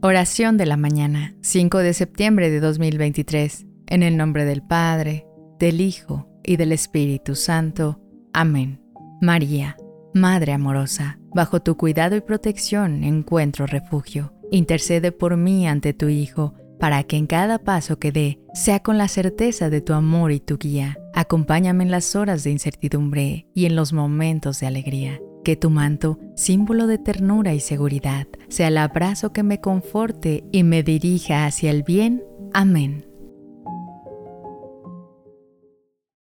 Oración de la mañana, 5 de septiembre de 2023. En el nombre del Padre, del Hijo y del Espíritu Santo. Amén. María, Madre amorosa, bajo tu cuidado y protección encuentro refugio. Intercede por mí ante tu Hijo, para que en cada paso que dé sea con la certeza de tu amor y tu guía. Acompáñame en las horas de incertidumbre y en los momentos de alegría. Que tu manto, símbolo de ternura y seguridad, sea el abrazo que me conforte y me dirija hacia el bien. Amén.